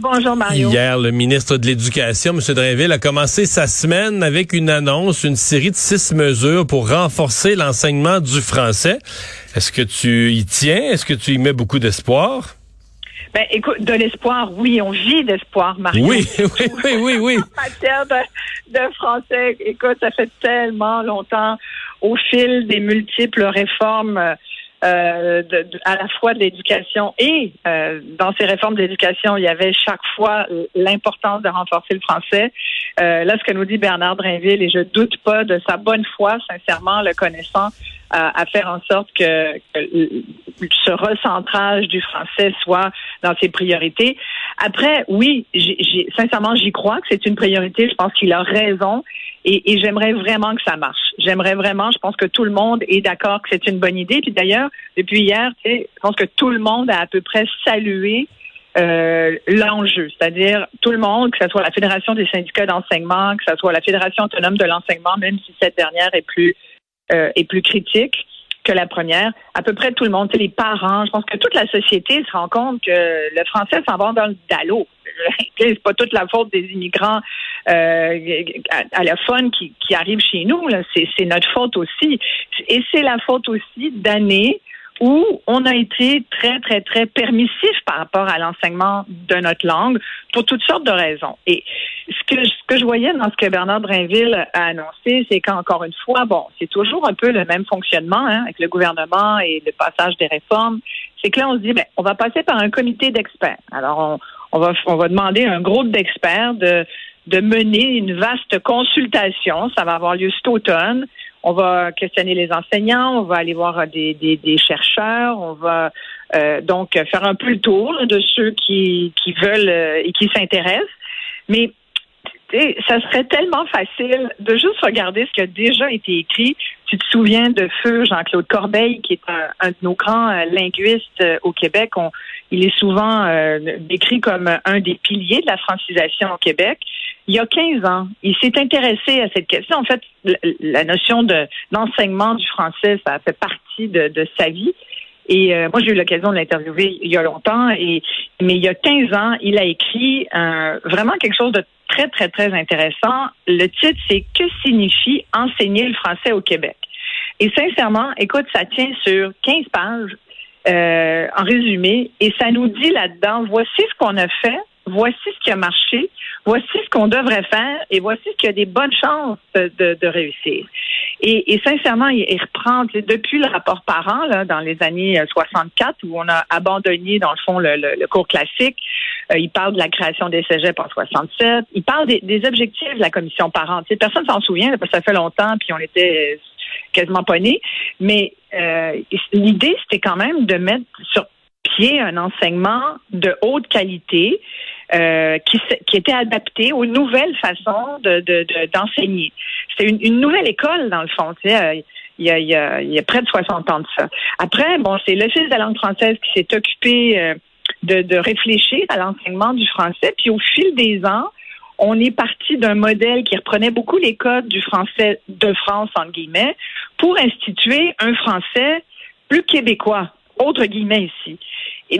Bonjour Mario. Hier, le ministre de l'Éducation, M. Drainville, a commencé sa semaine avec une annonce, une série de six mesures pour renforcer l'enseignement du français. Est-ce que tu y tiens? Est-ce que tu y mets beaucoup d'espoir? Ben, écoute, de l'espoir, oui, on vit d'espoir, Mario. Oui, oui, oui, oui, oui. en matière de, de français, écoute, ça fait tellement longtemps, au fil des multiples réformes euh, de, de, à la fois de l'éducation et euh, dans ces réformes de l'éducation, il y avait chaque fois l'importance de renforcer le français. Euh, là, ce que nous dit Bernard Drinville, et je doute pas de sa bonne foi, sincèrement, le connaissant, à, faire en sorte que, que, ce recentrage du français soit dans ses priorités. Après, oui, j sincèrement, j'y crois que c'est une priorité. Je pense qu'il a raison. Et, et j'aimerais vraiment que ça marche. J'aimerais vraiment, je pense que tout le monde est d'accord que c'est une bonne idée. Puis d'ailleurs, depuis hier, je pense que tout le monde a à peu près salué euh, l'enjeu, c'est-à-dire tout le monde, que ce soit la Fédération des syndicats d'enseignement, que ce soit la Fédération autonome de l'enseignement, même si cette dernière est plus euh, est plus critique que la première. À peu près tout le monde, les parents, je pense que toute la société se rend compte que le français s'en va dans le dallo. C'est pas toute la faute des immigrants euh, allophones qui, qui arrivent chez nous. C'est notre faute aussi. Et c'est la faute aussi d'années où on a été très, très, très permissif par rapport à l'enseignement de notre langue pour toutes sortes de raisons. Et ce que, ce que je voyais dans ce que Bernard Drinville a annoncé, c'est qu'encore une fois, bon, c'est toujours un peu le même fonctionnement hein, avec le gouvernement et le passage des réformes. C'est que là, on se dit, ben, on va passer par un comité d'experts. Alors, on, on, va, on va demander à un groupe d'experts de, de mener une vaste consultation. Ça va avoir lieu cet automne on va questionner les enseignants, on va aller voir des, des, chercheurs, on va euh, donc faire un peu le tour de ceux qui, qui veulent euh, et qui s'intéressent. Mais ça serait tellement facile de juste regarder ce qui a déjà été écrit. Tu te souviens de Feu Jean-Claude Corbeil, qui est un, de nos grands euh, linguistes au Québec. On, il est souvent décrit comme un des piliers de la francisation au Québec il y a 15 ans, il s'est intéressé à cette question. En fait, la notion de d'enseignement du français, ça fait partie de, de sa vie. Et euh, moi, j'ai eu l'occasion de l'interviewer il y a longtemps. Et mais il y a 15 ans, il a écrit euh, vraiment quelque chose de très très très intéressant. Le titre, c'est Que signifie enseigner le français au Québec? Et sincèrement, écoute, ça tient sur 15 pages euh, en résumé, et ça nous dit là-dedans voici ce qu'on a fait voici ce qui a marché, voici ce qu'on devrait faire et voici ce qui a des bonnes chances de, réussir. Et, sincèrement, il, reprend depuis le rapport parent là, dans les années 64 euh, où on a abandonné dans le fond le, cours classique. Euh, il parle de la création des cégeps en 67. Il parle des, des objectifs de la commission parent. T'sais, personne s'en souvient parce que ça fait longtemps puis on était quasiment pas nés. Mais euh, l'idée c'était quand même de mettre sur pied un enseignement de haute qualité euh, qui, qui, était adapté aux nouvelles façons d'enseigner. De, C'est une, une, nouvelle école, dans le fond. Tu sais, euh, il, y a, il, y a, il y a près de 60 ans de ça. Après, bon, c'est l'Office de la langue française qui s'est occupé euh, de, de réfléchir à l'enseignement du français. Puis au fil des ans, on est parti d'un modèle qui reprenait beaucoup les codes du français de France, entre guillemets, pour instituer un français plus québécois, autre guillemets ici.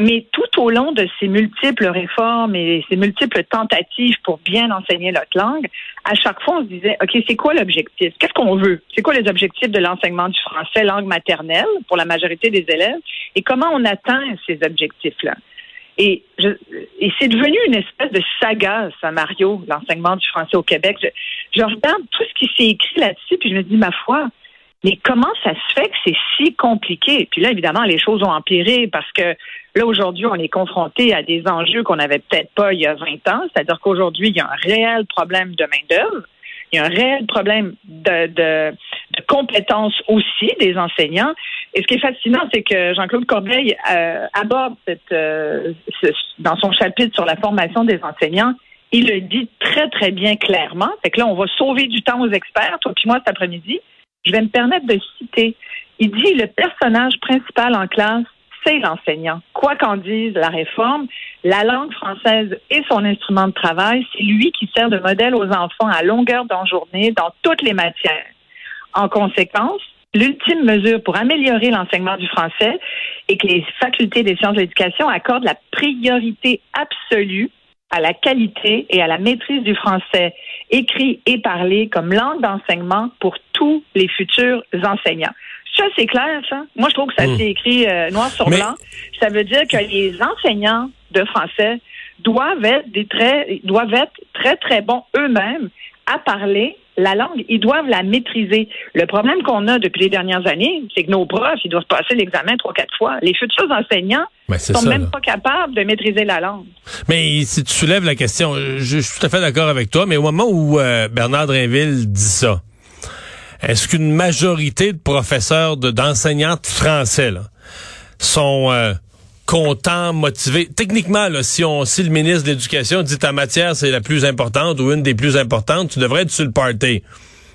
Mais tout au long de ces multiples réformes et ces multiples tentatives pour bien enseigner notre langue, à chaque fois, on se disait, OK, c'est quoi l'objectif? Qu'est-ce qu'on veut? C'est quoi les objectifs de l'enseignement du français, langue maternelle, pour la majorité des élèves? Et comment on atteint ces objectifs-là? Et, c'est devenu une espèce de saga, ça, Mario, l'enseignement du français au Québec. Je regarde tout ce qui s'est écrit là-dessus, puis je me dis, ma foi, mais comment ça se fait que c'est si compliqué? Puis là, évidemment, les choses ont empiré parce que là, aujourd'hui, on est confronté à des enjeux qu'on n'avait peut-être pas il y a 20 ans. C'est-à-dire qu'aujourd'hui, il y a un réel problème de main-d'œuvre. Il y a un réel problème de, de, de compétences aussi des enseignants. Et ce qui est fascinant, c'est que Jean-Claude Corbeil euh, aborde cette, euh, dans son chapitre sur la formation des enseignants, il le dit très, très bien clairement. Fait que là, on va sauver du temps aux experts, toi puis moi, cet après-midi. Je vais me permettre de citer. Il dit le personnage principal en classe, c'est l'enseignant. Quoi qu'en dise la réforme, la langue française est son instrument de travail. C'est lui qui sert de modèle aux enfants à longueur d'en journée dans toutes les matières. En conséquence, l'ultime mesure pour améliorer l'enseignement du français est que les facultés des sciences de l'éducation accordent la priorité absolue à la qualité et à la maîtrise du français écrit et parlé comme langue d'enseignement pour tous les futurs enseignants. Ça, c'est clair, ça. Moi, je trouve que ça Hmm. s'est écrit euh, noir sur Mais- blanc. Ça veut dire que les enseignants de français doivent être des très, doivent être très, très bons eux-mêmes à parler la langue. Ils doivent la maîtriser. Le problème qu'on a depuis les dernières années, c'est que nos profs, ils doivent passer l'examen trois, quatre fois. Les futurs enseignants Ben, c'est sont ça, même là. pas capables de maîtriser la langue. Mais si tu soulèves la question, je, je suis tout à fait d'accord avec toi, mais au moment où euh, Bernard Drinville dit ça, est-ce qu'une majorité de professeurs, de- d'enseignants de français là, sont euh, contents, motivés? Techniquement, si, on, le ministre de l'Éducation dit ta matière c'est la plus importante ou une des plus importantes, tu devrais être sur le party.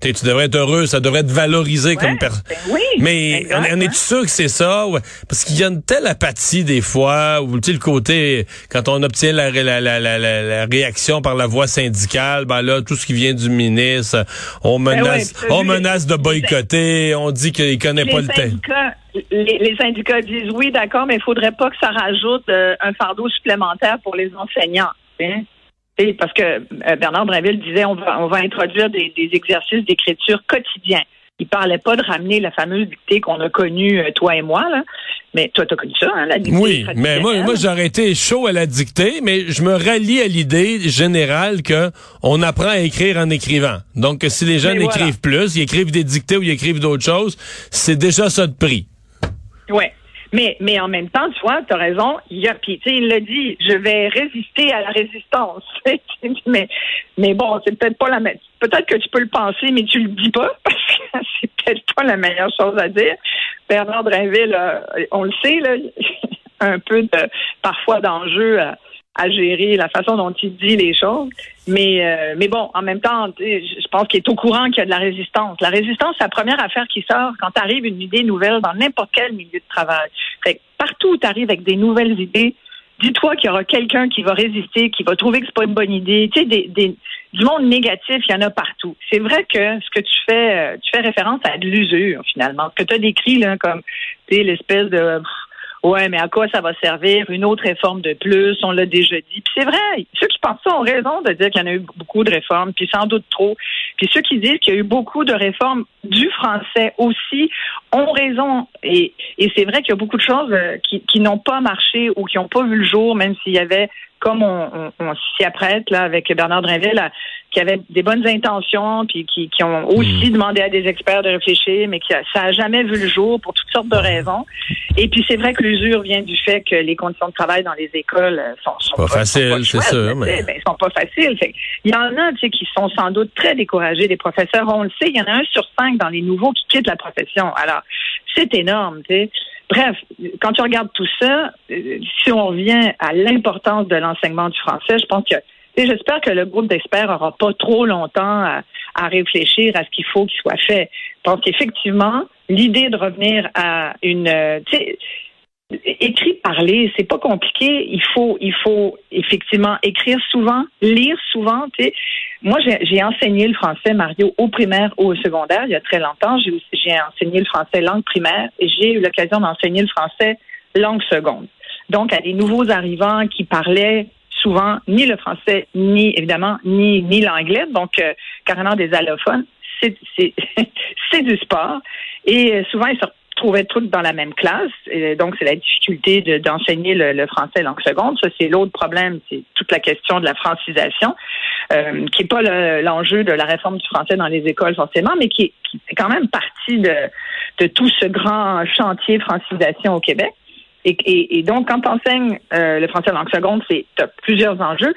Tu devrais être heureux, ça devrait être valorisé comme personne. ben oui, Mais on, on est sûr que c'est ça? Ouais. Parce qu'il y a une telle apathie des fois, ou le côté, quand on obtient la, la, la, la, la- la réaction par la voie syndicale, ben là, tout ce qui vient du ministre, on Ben ouais, menace, on menace de boycotter, on dit qu'il connaît pas le temps. syndicats, les, les syndicats disent oui, d'accord, mais il faudrait pas que ça rajoute euh, un fardeau supplémentaire pour les enseignants. hein. Parce que euh, Bernard Brinville disait on va, on va introduire des, des exercices d'écriture quotidiens. Il parlait pas de ramener la fameuse dictée qu'on a connue, euh, toi et moi, là. Mais toi, tu as connu ça, hein, la dictée. Oui, mais moi, moi j'aurais été chaud à la dictée, mais je me rallie à l'idée générale que on apprend à écrire en écrivant. Donc, que si les jeunes voilà. écrivent plus, ils écrivent des dictées ou ils écrivent d'autres choses, c'est déjà ça de prix. Oui. Mais, mais en même temps, tu vois, tu as raison. Il a, puis, il l'a dit, je vais résister à la résistance. mais, mais bon, c'est peut-être pas la. Peut-être que tu peux le penser, mais tu le dis pas, parce que c'est peut-être pas la meilleure chose à dire. Bernard Drinville, euh, on le sait, là, un peu de, parfois d'enjeu à, à gérer la façon dont il dit les choses. Mais, euh, mais bon, en même temps, je pense qu'il est au courant qu'il y a de la résistance. La résistance, c'est la première affaire qui sort quand arrive une idée nouvelle dans n'importe quel milieu de travail. Fait que partout où tu arrives avec des nouvelles idées, dis-toi qu'il y aura quelqu'un qui va résister, qui va trouver que c'est pas une bonne idée. Tu sais, des, des- du monde négatif, il y en a partout. C'est vrai que ce que tu fais, euh, tu fais référence à de l'usure, finalement. Ce que tu as décrit, là, comme, tu sais, l'espèce de, ouais, mais à quoi ça va servir? Une autre réforme de plus, on l'a déjà dit. Puis c'est vrai, ceux qui pensent ça ont raison de dire qu'il y en a eu beaucoup de réformes, puis sans doute trop. Puis ceux qui disent qu'il y a eu beaucoup de réformes du français aussi ont raison. Et, et c'est vrai qu'il y a beaucoup de choses euh, qui, qui n'ont pas marché ou qui n'ont pas vu le jour, même s'il y avait, comme on, on, on s'y apprête là avec Bernard Drinville, qui avait des bonnes intentions, puis qui, qui ont aussi demandé à des experts de réfléchir, mais qui a- ça a jamais vu le jour pour toutes sortes de raisons. Et puis c'est vrai que l'usure vient du fait que les conditions de travail dans les écoles euh, sont, sont Pas facile, sont pas c'est sûr, mais- ben, sont pas faciles. Il y en a, tu sais, qui sont sans doute très découragés. Les professeurs, on le sait, il y en a un sur cinq dans les nouveaux qui quittent la profession. Alors, c'est énorme, tu. Bref, quand tu regardes tout ça, euh, si on revient à l'importance de l'enseignement du français, je pense que j'espère que le groupe d'experts aura pas trop longtemps à, réfléchir à ce qu'il faut qu'il soit fait. Je pense qu'effectivement, l'idée de revenir à une, euh, écrit parler, c'est pas compliqué. Il faut, il faut effectivement écrire souvent, lire souvent. Moi, j'ai enseigné le français, Mario, au primaire ou au secondaire il y a très longtemps. J'ai enseigné le français langue primaire et j'ai eu l'occasion d'enseigner le français langue seconde. Donc, à des nouveaux arrivants qui parlaient souvent ni le français, ni évidemment, ni, ni l'anglais, donc euh, carrément des allophones, c'est du sport. Et euh, souvent, ils se retrouvaient tous dans la même classe. Donc, c'est la difficulté de- d'enseigner le, français langue seconde. Ça, c'est l'autre problème, c'est toute la question de la francisation, euh, qui n'est pas le- l'enjeu de la réforme du français dans les écoles forcément, mais qui, est- qui fait quand même partie de, tout ce grand chantier francisation au Québec. Et donc, quand tu enseignes euh, le français langue seconde, c'est as plusieurs enjeux.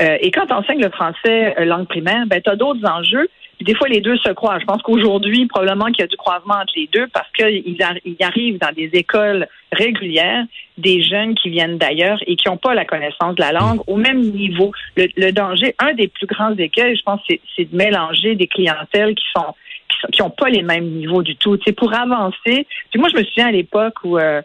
Euh, et quand tu enseignes le français euh, langue primaire, ben, tu as d'autres enjeux. Puis des fois, les deux se croisent. Je pense qu'aujourd'hui, probablement qu'il y a du croisement entre les deux parce qu'il il arrive dans des écoles régulières des jeunes qui viennent d'ailleurs et qui n'ont pas la connaissance de la langue au même niveau. Le, le danger, un des plus grands écueils, je pense, c'est de mélanger des clientèles qui sont qui sont- qui ont pas les mêmes niveaux du tout. Tu sais, pour avancer, puis moi, je me souviens à l'époque où euh,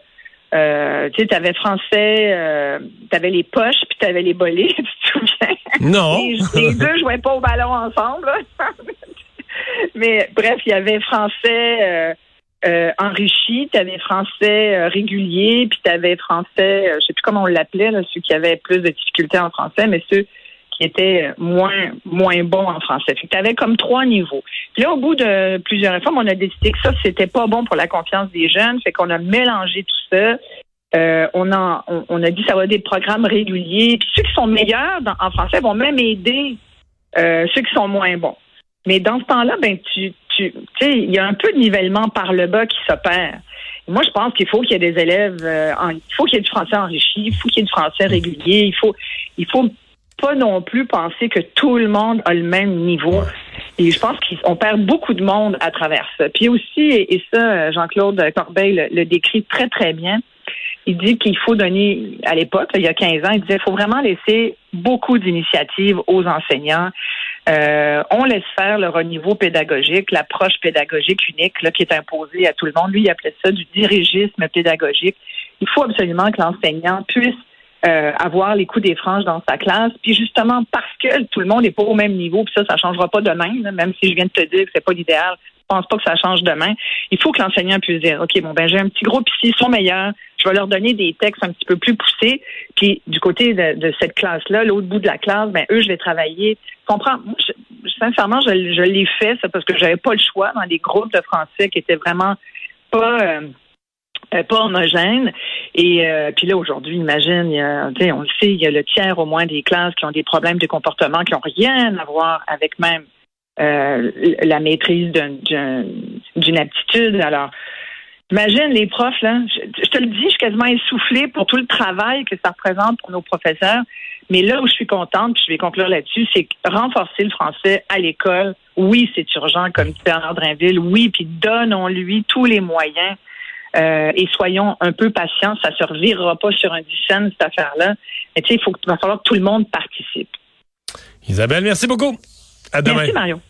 Euh, tu sais, t'avais français, euh, t'avais les poches, puis t'avais les bolets, tu te souviens? Non. Les, les deux jouaient pas au ballon ensemble. là. Mais bref, il y avait français euh, euh, enrichi, t'avais français euh, régulier, puis t'avais français, euh, je sais plus comment on l'appelait, ceux qui avaient plus de difficultés en français, mais ceux qui étaient moins moins bons en français. Fait que t'avais comme trois niveaux. Puis là, au bout de plusieurs réformes, on a décidé que ça, c'était pas bon pour la confiance des jeunes, fait qu'on a mélangé tout ça. Euh, on, a, on, on a dit ça va être des programmes réguliers. Puis ceux qui sont meilleurs en français vont même aider ceux qui sont moins bons. Mais dans ce temps-là, ben tu, tu, tu sais, il y a un peu de nivellement par le bas qui s'opère. Moi, je pense qu'il faut qu'il y ait des élèves, euh, en- il faut qu'il y ait du français enrichi, il faut qu'il y ait du français régulier, il faut, il faut pas non plus penser que tout le monde a le même niveau. Et je pense qu'on perd beaucoup de monde à travers ça. Puis aussi, et, et ça, euh, Jean-Claude Corbeil le, le décrit très, très bien, il dit qu'il faut donner, à l'époque, il y a 15 ans, il disait qu'il faut vraiment laisser beaucoup d'initiatives aux enseignants. Euh, on laisse faire leur niveau pédagogique, l'approche pédagogique unique là, qui est imposée à tout le monde. Lui, il appelait ça du dirigisme pédagogique. Il faut absolument que l'enseignant puisse euh, avoir les coups des franges dans sa classe. Puis justement, parce que tout le monde n'est pas au même niveau, puis ça, ça changera pas demain, même si je viens de te dire que c'est pas l'idéal. Pense pas que ça change demain. Il faut que l'enseignant puisse dire, OK, bon, ben, j'ai un petit groupe ici, ils sont meilleurs. Je vais leur donner des textes un petit peu plus poussés. Puis du côté de, cette classe-là, l'autre bout de la classe, ben, eux, je vais travailler. Comprends? Moi, je- sincèrement, je, l'ai fait, ça, parce que j'avais pas le choix dans des groupes de français qui étaient vraiment pas, euh, euh, pas homogènes. Et euh, puis là, aujourd'hui, imagine, on le sait, il y a le tiers au moins des classes qui ont des problèmes de comportement qui n'ont rien à voir avec même euh, la maîtrise d'un- d'un- d'une aptitude. Alors, imagine les profs, là, je, je te le dis, je suis quasiment essoufflée pour tout le travail que ça représente pour nos professeurs. Mais là où je suis contente, puis je vais conclure là-dessus, c'est renforcer le français à l'école, oui, c'est urgent, comme dit Bernard Drinville, oui, puis donnons-lui tous les moyens euh, et soyons un peu patients. Ça se revirera pas sur un dizaine, cette affaire-là. Mais tu sais, il faut, il va falloir que tout le monde participe. Isabelle, merci beaucoup. À demain. Merci, Mario.